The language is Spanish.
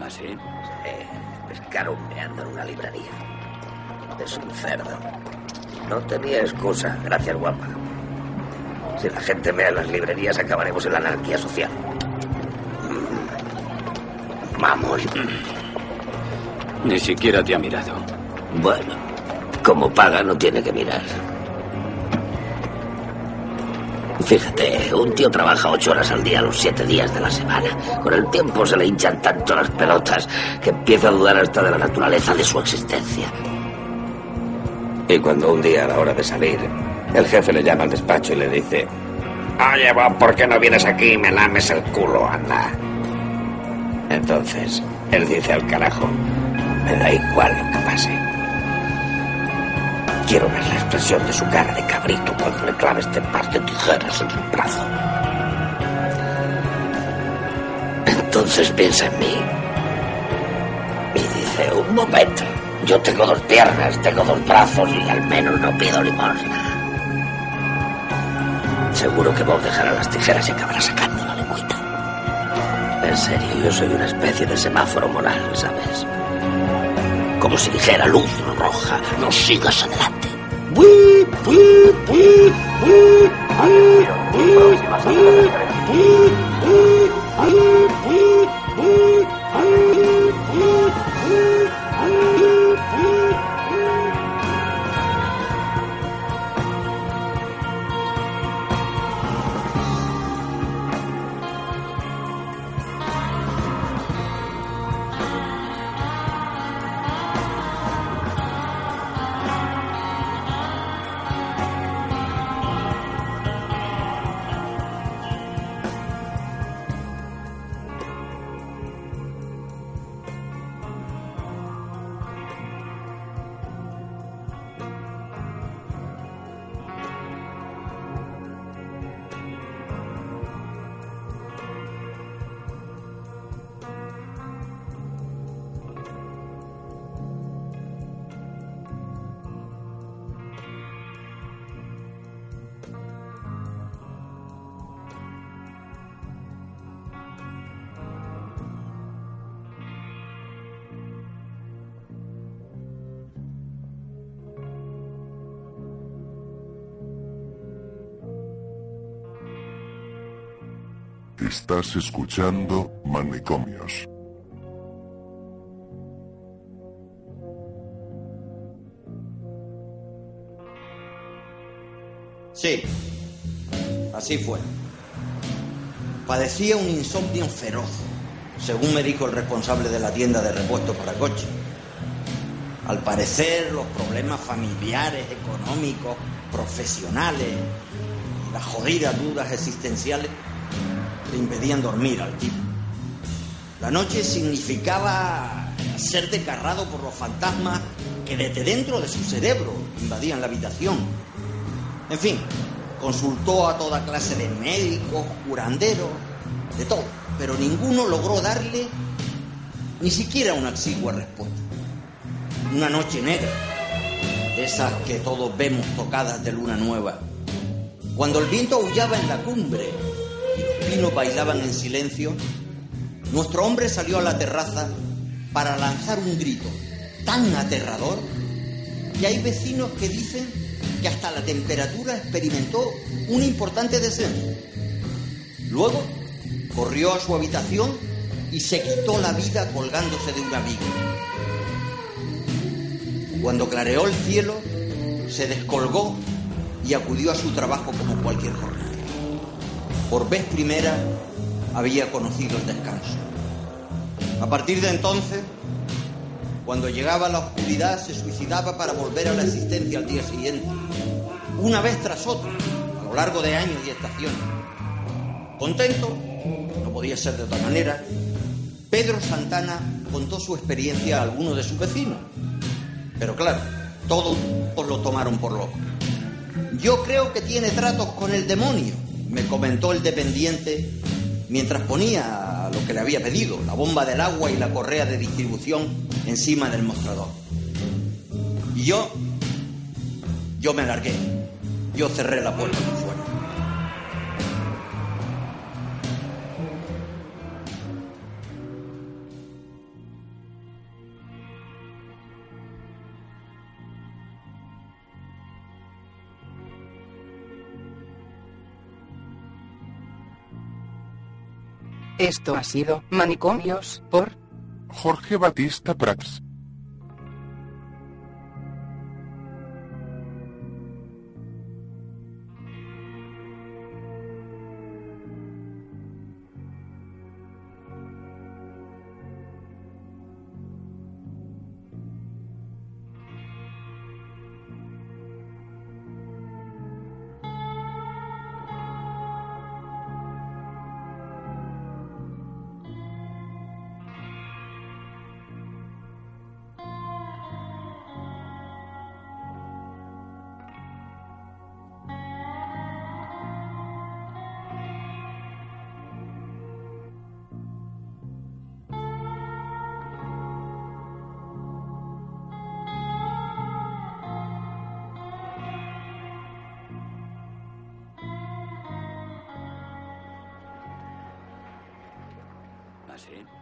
¿Ah, sí? Eh, pescarondeando en una librería. Es un cerdo. No tenía excusa. Gracias, guapa. Si la gente mea en las librerías, acabaremos en la anarquía social. Mm. Vamos. Ni siquiera te ha mirado. Bueno, como paga no tiene que mirar. Fíjate, un tío trabaja ocho horas al día los siete días de la semana. Con el tiempo se le hinchan tanto las pelotas que empieza a dudar hasta de la naturaleza de su existencia. Y cuando un día a la hora de salir, el jefe le llama al despacho y le dice, Oye, Bob, ¿por qué no vienes aquí y me lames el culo, anda? Entonces, él dice al carajo, me da igual lo que pase. Quiero ver la expresión de su cara de cabrito cuando le clave este par de tijeras en su brazo. Entonces piensa en mí. Y dice, un momento, yo tengo dos piernas, tengo dos brazos y al menos no pido limosna. Seguro que Bob dejará las tijeras y acabará sacando la lengüita. En serio, yo soy una especie de semáforo moral, ¿sabes? Como si dijera luz roja, no sigas adelante. Weep, weep, weep, weep, weep, weep, weep, weep, weep, weep, weep, weep, weep, Estás escuchando Manicomios. Sí, así fue. Padecía un insomnio feroz, según me dijo el responsable de la tienda de repuestos para coche. Al parecer, los problemas familiares, económicos, profesionales las jodidas dudas existenciales le impedían dormir al tipo. La noche significaba ser desgarrado por los fantasmas que desde dentro de su cerebro invadían la habitación. En fin, consultó a toda clase de médicos, curanderos, de todo, pero ninguno logró darle ni siquiera una exigua respuesta. Una noche negra, de esas que todos vemos tocadas de luna nueva. Cuando el viento aullaba en la cumbre y los pinos bailaban en silencio, nuestro hombre salió a la terraza para lanzar un grito tan aterrador que hay vecinos que dicen que hasta la temperatura experimentó un importante descenso. Luego corrió a su habitación y se quitó la vida colgándose de una viga. Cuando clareó el cielo, se descolgó y acudió a su trabajo como cualquier jornal. Por vez primera había conocido el descanso. A partir de entonces, cuando llegaba la oscuridad, se suicidaba para volver a la existencia al día siguiente, una vez tras otra, a lo largo de años y estaciones. Contento, no podía ser de otra manera, Pedro Santana contó su experiencia a algunos de sus vecinos. Pero claro, todos lo tomaron por loco. Yo creo que tiene tratos con el demonio, me comentó el dependiente mientras ponía lo que le había pedido, la bomba del agua y la correa de distribución encima del mostrador. Y yo, yo me largué, yo cerré la puerta por fuera. Esto ha sido Manicomios por Jorge Batista Prats. ¿Ah, sí?